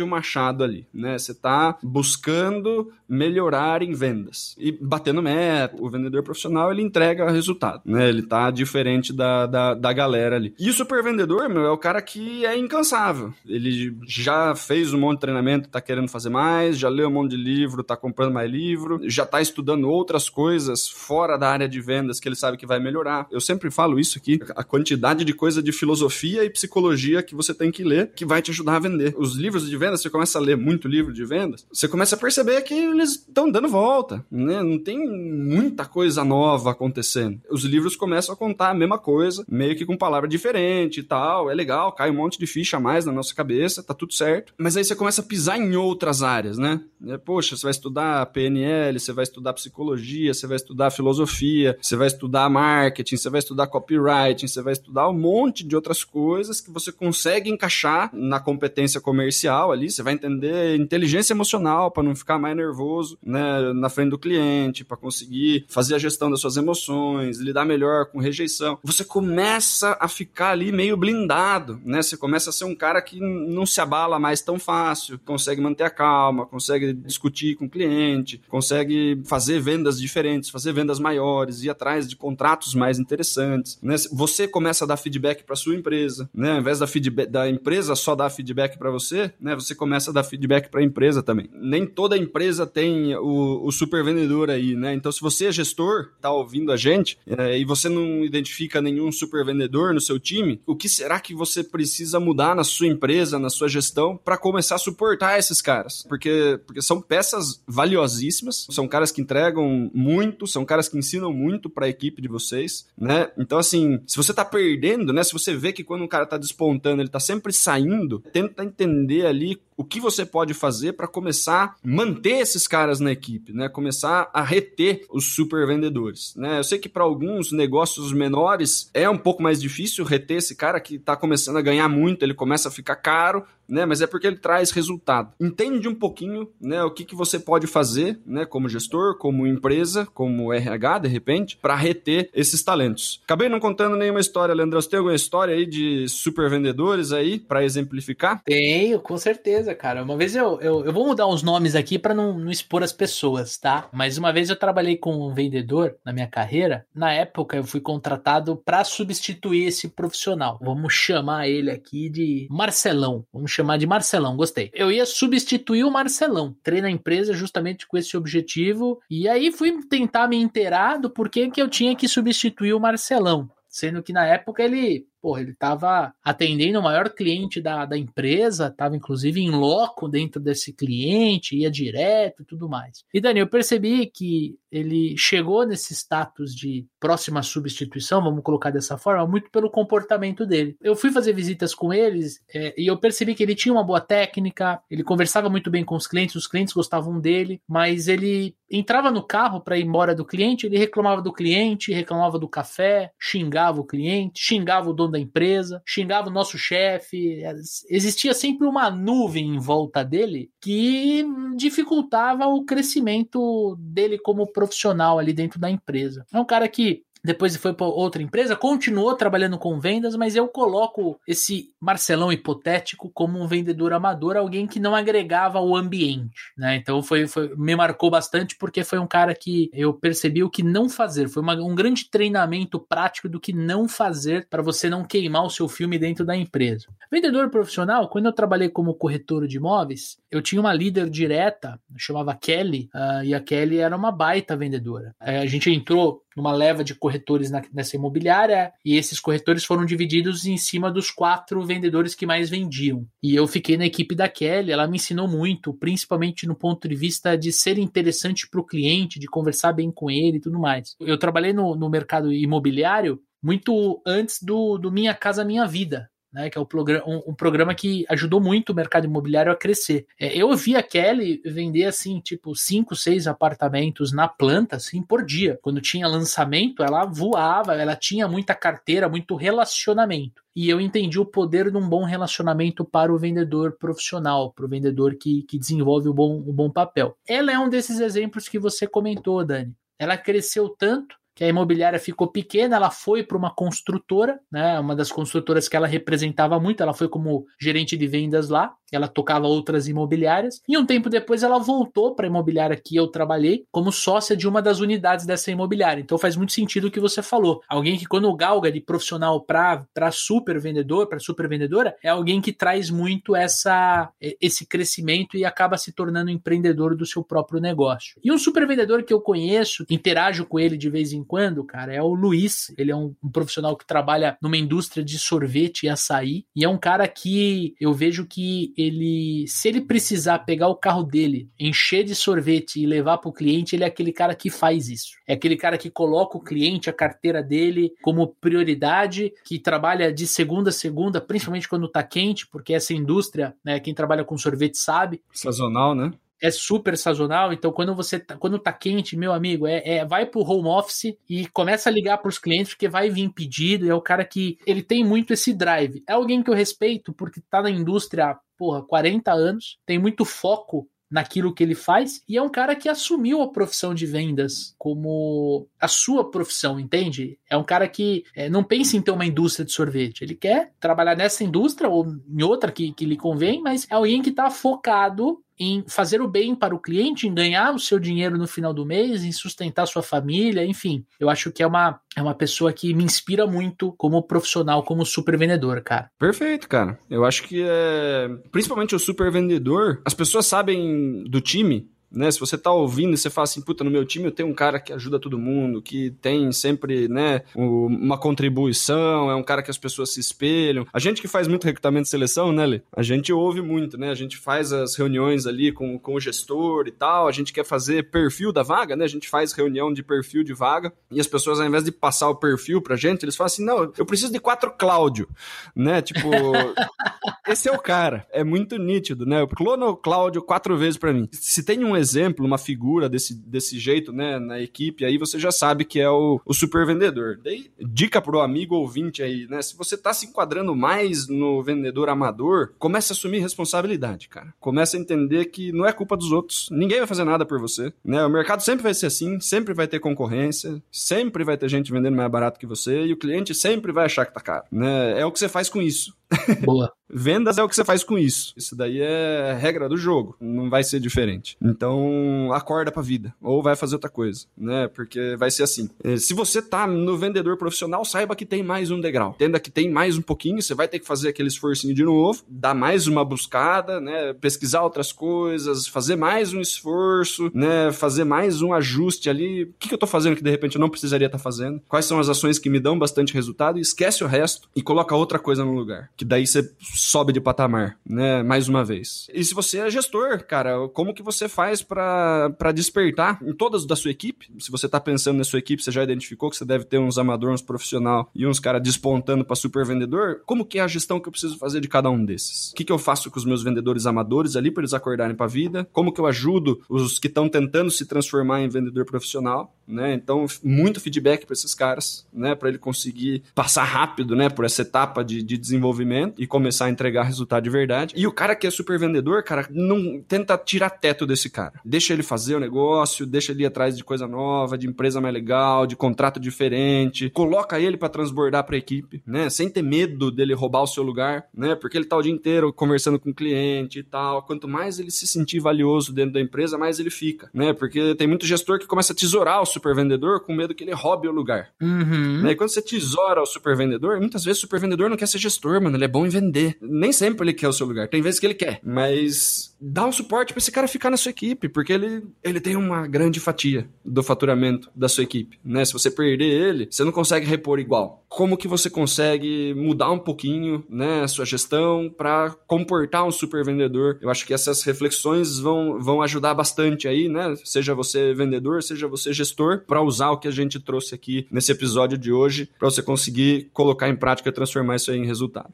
o machado ali, né? Você está buscando melhorar em vendas e batendo meta. O vendedor profissional ele entrega resultado, né? Ele tá diferente da, da, da galera ali. E o super vendedor, meu, é o cara que é incansável. Ele já fez um monte de treinamento, tá querendo fazer mais, já leu um monte de livro, tá comprando mais livro, já tá estudando outras coisas fora da área de vendas que ele sabe que vai melhorar. Eu sempre falo isso aqui, a quantidade de coisa de filosofia e psicologia que você tem que ler que vai te ajudar a vender. Os livros de vendas, você começa a ler muito livro de vendas, você começa a perceber que eles estão dando volta, né? Não tem muita coisa nova acontecendo. Os livros começam a contar a mesma coisa, meio que com palavra diferente e tal. É legal, cai um monte de ficha a mais na nossa cabeça, tá tudo certo. Mas aí você começa a pisar em outras áreas, né? É, poxa, você vai estudar PNL, você vai estudar psicologia, você vai estudar filosofia, você vai estudar marketing, você vai estudar copywriting, você vai estudar um monte de outras coisas que você consegue encaixar na competência comercial comercial ali, você vai entender inteligência emocional para não ficar mais nervoso, né, na frente do cliente, para conseguir fazer a gestão das suas emoções, lidar melhor com rejeição. Você começa a ficar ali meio blindado, né? Você começa a ser um cara que não se abala mais tão fácil, consegue manter a calma, consegue discutir com o cliente, consegue fazer vendas diferentes, fazer vendas maiores, ir atrás de contratos mais interessantes, né? Você começa a dar feedback para sua empresa, né? Ao invés da, da empresa só dar feedback para você, né? Você começa a dar feedback para a empresa também. Nem toda empresa tem o, o super vendedor aí, né? Então, se você é gestor, tá ouvindo a gente, é, e você não identifica nenhum super vendedor no seu time, o que será que você precisa mudar na sua empresa, na sua gestão, para começar a suportar esses caras? Porque, porque são peças valiosíssimas, são caras que entregam muito, são caras que ensinam muito para a equipe de vocês, né? Então, assim, se você tá perdendo, né? Se você vê que quando um cara tá despontando, ele tá sempre saindo, tenta entender ali o que você pode fazer para começar a manter esses caras na equipe, né? Começar a reter os super vendedores, né? Eu sei que para alguns negócios menores é um pouco mais difícil reter esse cara que está começando a ganhar muito, ele começa a ficar caro, né? Mas é porque ele traz resultado. Entende um pouquinho, né? O que, que você pode fazer, né? Como gestor, como empresa, como RH, de repente, para reter esses talentos. Acabei não contando nenhuma história, Leandrão. Você tem alguma história aí de super vendedores aí para exemplificar? Tenho, com certeza, cara. Uma vez eu, eu, eu vou mudar uns nomes aqui para não, não expor as pessoas, tá? Mas uma vez eu trabalhei com um vendedor na minha carreira. Na época eu fui contratado para substituir esse profissional. Vamos chamar ele aqui de Marcelão. Vamos chamar de Marcelão, gostei. Eu ia substituir o Marcelão. Entrei na empresa justamente com esse objetivo e aí fui tentar me inteirar do porquê que eu tinha que substituir o Marcelão. Sendo que na época ele porra, ele estava atendendo o maior cliente da, da empresa, estava inclusive em loco dentro desse cliente, ia direto e tudo mais. E Dani, eu percebi que ele chegou nesse status de próxima substituição, vamos colocar dessa forma, muito pelo comportamento dele. Eu fui fazer visitas com eles é, e eu percebi que ele tinha uma boa técnica, ele conversava muito bem com os clientes, os clientes gostavam dele, mas ele entrava no carro para ir embora do cliente, ele reclamava do cliente, reclamava do café, xingava o cliente, xingava o dono da empresa, xingava o nosso chefe. Existia sempre uma nuvem em volta dele que dificultava o crescimento dele como profissional ali dentro da empresa. É um cara que depois foi para outra empresa, continuou trabalhando com vendas, mas eu coloco esse Marcelão hipotético como um vendedor amador, alguém que não agregava o ambiente, né? Então foi, foi me marcou bastante porque foi um cara que eu percebi o que não fazer, foi uma, um grande treinamento prático do que não fazer para você não queimar o seu filme dentro da empresa. Vendedor profissional, quando eu trabalhei como corretor de imóveis, eu tinha uma líder direta, chamava Kelly, uh, e a Kelly era uma baita vendedora. Uh, a gente entrou numa leva de corretores na, nessa imobiliária e esses corretores foram divididos em cima dos quatro vendedores que mais vendiam. E eu fiquei na equipe da Kelly, ela me ensinou muito, principalmente no ponto de vista de ser interessante para o cliente, de conversar bem com ele e tudo mais. Eu trabalhei no, no mercado imobiliário muito antes do, do Minha Casa Minha Vida né, que é um, um, programa que ajudou muito o mercado imobiliário a crescer. É, eu vi a Kelly vender assim, tipo, cinco, seis apartamentos na planta, assim, por dia. Quando tinha lançamento, ela voava, ela tinha muita carteira, muito relacionamento. E eu entendi o poder de um bom relacionamento para o vendedor profissional, para o vendedor que, que desenvolve o bom, o bom papel. Ela é um desses exemplos que você comentou, Dani. Ela cresceu tanto que a imobiliária ficou pequena, ela foi para uma construtora, né, uma das construtoras que ela representava muito, ela foi como gerente de vendas lá, ela tocava outras imobiliárias, e um tempo depois ela voltou para a imobiliária que eu trabalhei como sócia de uma das unidades dessa imobiliária. Então faz muito sentido o que você falou. Alguém que quando galga de profissional para super vendedor, para super vendedora, é alguém que traz muito essa esse crescimento e acaba se tornando empreendedor do seu próprio negócio. E um super vendedor que eu conheço, interajo com ele de vez em quando, cara, é o Luiz. Ele é um, um, profissional que trabalha numa indústria de sorvete e açaí. E é um cara que eu vejo que ele, se ele precisar pegar o carro dele, encher de sorvete e levar para o cliente, ele é aquele cara que faz isso. É aquele cara que coloca o cliente, a carteira dele como prioridade, que trabalha de segunda a segunda, principalmente quando tá quente, porque essa indústria, né, quem trabalha com sorvete sabe. Sazonal, né? é super sazonal, então quando você tá, quando tá quente, meu amigo, é, é vai pro home office e começa a ligar para os clientes porque vai vir pedido, é o cara que ele tem muito esse drive. É alguém que eu respeito porque tá na indústria porra, 40 anos, tem muito foco naquilo que ele faz e é um cara que assumiu a profissão de vendas como a sua profissão, entende? É um cara que é, não pensa em ter uma indústria de sorvete, ele quer trabalhar nessa indústria ou em outra que, que lhe convém, mas é alguém que está focado em fazer o bem para o cliente, em ganhar o seu dinheiro no final do mês, em sustentar sua família, enfim. Eu acho que é uma, é uma pessoa que me inspira muito como profissional, como super vendedor, cara. Perfeito, cara. Eu acho que é. Principalmente o super vendedor, as pessoas sabem do time né? Se você tá ouvindo e você fala assim, puta, no meu time eu tenho um cara que ajuda todo mundo, que tem sempre, né, uma contribuição, é um cara que as pessoas se espelham. A gente que faz muito recrutamento de seleção, né, Lê? A gente ouve muito, né? A gente faz as reuniões ali com, com o gestor e tal, a gente quer fazer perfil da vaga, né? A gente faz reunião de perfil de vaga e as pessoas, ao invés de passar o perfil pra gente, eles falam assim, não, eu preciso de quatro Cláudio, né? Tipo, esse é o cara. É muito nítido, né? Eu clono o Cláudio quatro vezes para mim. Se tem um exemplo, uma figura desse, desse jeito, né, na equipe, aí você já sabe que é o, o super vendedor. Daí, dica pro amigo ouvinte aí, né, se você tá se enquadrando mais no vendedor amador, comece a assumir responsabilidade, cara. Comece a entender que não é culpa dos outros, ninguém vai fazer nada por você, né, o mercado sempre vai ser assim, sempre vai ter concorrência, sempre vai ter gente vendendo mais barato que você e o cliente sempre vai achar que tá caro, né, é o que você faz com isso. Boa. Vendas é o que você faz com isso. Isso daí é regra do jogo. Não vai ser diferente. Então, acorda pra vida. Ou vai fazer outra coisa, né? Porque vai ser assim. Eh, se você tá no vendedor profissional, saiba que tem mais um degrau. Entenda que tem mais um pouquinho. Você vai ter que fazer aquele esforcinho de novo. Dar mais uma buscada, né? Pesquisar outras coisas. Fazer mais um esforço, né? Fazer mais um ajuste ali. O que, eu tô fazendo que de repente eu não precisaria estar tá fazendo? Quais são as ações que me dão bastante resultado? Esquece o resto e coloca outra coisa no lugar que daí você sobe de patamar, né? Mais uma vez. E se você é gestor, cara, como que você faz para despertar em todas da sua equipe? Se você tá pensando na sua equipe, você já identificou que você deve ter uns amadores, uns profissional e uns caras despontando para super vendedor? Como que é a gestão que eu preciso fazer de cada um desses? O que, que eu faço com os meus vendedores amadores ali para eles acordarem para a vida? Como que eu ajudo os que estão tentando se transformar em vendedor profissional, né? Então, muito feedback para esses caras, né, para ele conseguir passar rápido, né, por essa etapa de, de desenvolvimento e começar a entregar resultado de verdade. E o cara que é super vendedor, cara, não tenta tirar teto desse cara. Deixa ele fazer o negócio, deixa ele ir atrás de coisa nova, de empresa mais legal, de contrato diferente. Coloca ele para transbordar para a equipe, né? Sem ter medo dele roubar o seu lugar, né? Porque ele tá o dia inteiro conversando com o cliente e tal. Quanto mais ele se sentir valioso dentro da empresa, mais ele fica, né? Porque tem muito gestor que começa a tesourar o super vendedor com medo que ele roube o lugar. Uhum. Né? E quando você tesoura o super vendedor, muitas vezes o super vendedor não quer ser gestor, mano ele é bom em vender. Nem sempre ele quer o seu lugar, tem vezes que ele quer, mas dá um suporte para esse cara ficar na sua equipe, porque ele, ele tem uma grande fatia do faturamento da sua equipe, né? Se você perder ele, você não consegue repor igual. Como que você consegue mudar um pouquinho, né, a sua gestão para comportar um super vendedor? Eu acho que essas reflexões vão, vão ajudar bastante aí, né? Seja você vendedor, seja você gestor, para usar o que a gente trouxe aqui nesse episódio de hoje, para você conseguir colocar em prática e transformar isso aí em resultado.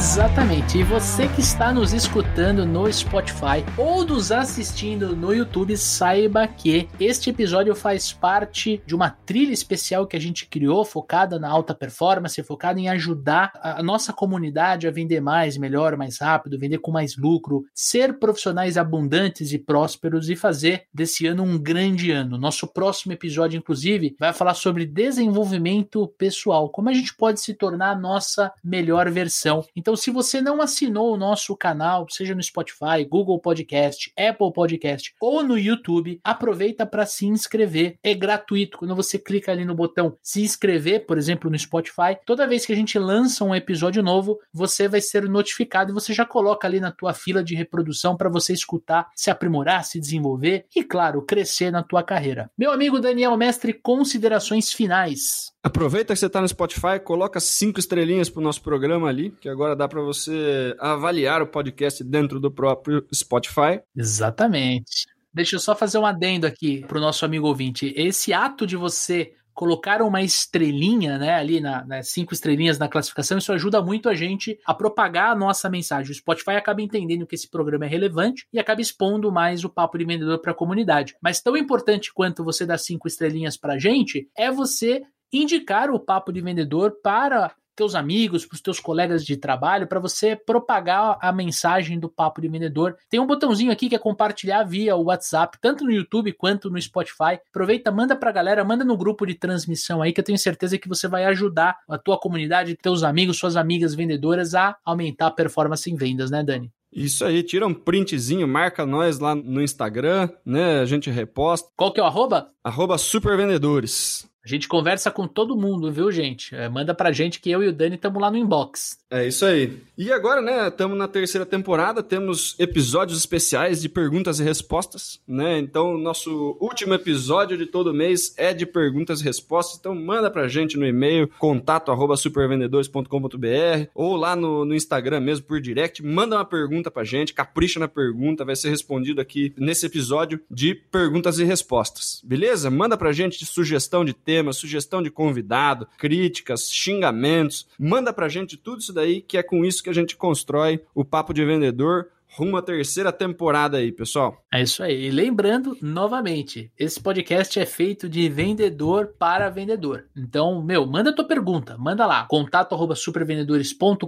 Exatamente. E você que está nos escutando no Spotify ou nos assistindo no YouTube, saiba que este episódio faz parte de uma trilha especial que a gente criou, focada na alta performance, focada em ajudar a nossa comunidade a vender mais, melhor, mais rápido, vender com mais lucro, ser profissionais abundantes e prósperos e fazer desse ano um grande ano. Nosso próximo episódio, inclusive, vai falar sobre desenvolvimento pessoal, como a gente pode se tornar a nossa melhor versão. Então, então, se você não assinou o nosso canal, seja no Spotify, Google Podcast, Apple Podcast ou no YouTube, aproveita para se inscrever. É gratuito. Quando você clica ali no botão se inscrever, por exemplo, no Spotify, toda vez que a gente lança um episódio novo, você vai ser notificado e você já coloca ali na tua fila de reprodução para você escutar, se aprimorar, se desenvolver e, claro, crescer na tua carreira. Meu amigo Daniel Mestre, considerações finais. Aproveita que você está no Spotify, coloca cinco estrelinhas pro nosso programa ali, que agora dá para você avaliar o podcast dentro do próprio Spotify. Exatamente. Deixa eu só fazer um adendo aqui pro nosso amigo ouvinte. Esse ato de você colocar uma estrelinha, né, ali na, nas cinco estrelinhas na classificação, isso ajuda muito a gente a propagar a nossa mensagem. O Spotify acaba entendendo que esse programa é relevante e acaba expondo mais o papo de vendedor para a comunidade. Mas tão importante quanto você dar cinco estrelinhas para a gente é você indicar o papo de vendedor para teus amigos, para os teus colegas de trabalho, para você propagar a mensagem do Papo de Vendedor. Tem um botãozinho aqui que é compartilhar via WhatsApp, tanto no YouTube quanto no Spotify. Aproveita, manda para a galera, manda no grupo de transmissão aí, que eu tenho certeza que você vai ajudar a tua comunidade, teus amigos, suas amigas vendedoras a aumentar a performance em vendas, né, Dani? Isso aí, tira um printzinho, marca nós lá no Instagram, né? A gente reposta. Qual que é o arroba? Arroba supervendedores. A gente conversa com todo mundo, viu, gente? É, manda pra gente que eu e o Dani estamos lá no inbox. É isso aí. E agora, né, estamos na terceira temporada, temos episódios especiais de perguntas e respostas, né? Então, nosso último episódio de todo mês é de perguntas e respostas. Então, manda pra gente no e-mail contato@supervendedores.com.br ou lá no, no Instagram mesmo por direct, manda uma pergunta pra gente, capricha na pergunta, vai ser respondido aqui nesse episódio de perguntas e respostas. Beleza? Manda pra gente de sugestão de tema, sugestão de convidado, críticas, xingamentos. Manda pra gente tudo isso daí, que é com isso que a gente constrói o Papo de Vendedor rumo à terceira temporada aí, pessoal. É isso aí. E lembrando, novamente, esse podcast é feito de vendedor para vendedor. Então, meu, manda tua pergunta, manda lá, contato arroba supervendedores.com.br,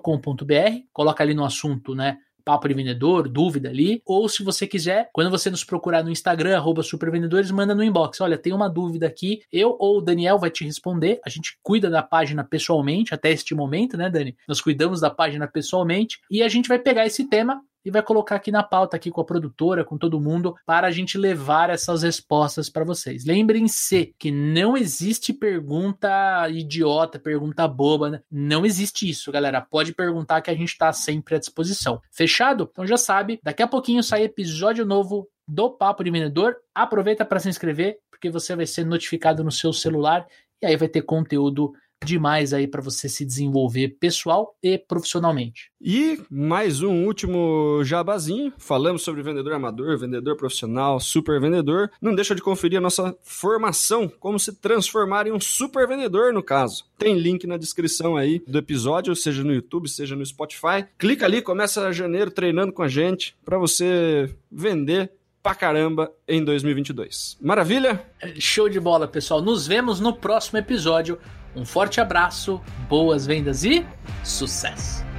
coloca ali no assunto, né? Papo de vendedor, dúvida ali, ou se você quiser, quando você nos procurar no Instagram, arroba supervendedores, manda no inbox. Olha, tem uma dúvida aqui, eu ou o Daniel vai te responder. A gente cuida da página pessoalmente até este momento, né, Dani? Nós cuidamos da página pessoalmente e a gente vai pegar esse tema e vai colocar aqui na pauta aqui com a produtora, com todo mundo, para a gente levar essas respostas para vocês. Lembrem-se que não existe pergunta idiota, pergunta boba, né? não existe isso, galera. Pode perguntar que a gente está sempre à disposição. Fechado? Então já sabe, daqui a pouquinho sai episódio novo do Papo de Vendedor. Aproveita para se inscrever, porque você vai ser notificado no seu celular e aí vai ter conteúdo demais aí para você se desenvolver pessoal e profissionalmente. E mais um último jabazinho, falamos sobre vendedor amador, vendedor profissional, super vendedor. Não deixa de conferir a nossa formação, como se transformar em um super vendedor no caso. Tem link na descrição aí do episódio, seja no YouTube, seja no Spotify. Clica ali, começa janeiro treinando com a gente para você vender pra caramba em 2022. Maravilha? Show de bola, pessoal. Nos vemos no próximo episódio. Um forte abraço, boas vendas e sucesso!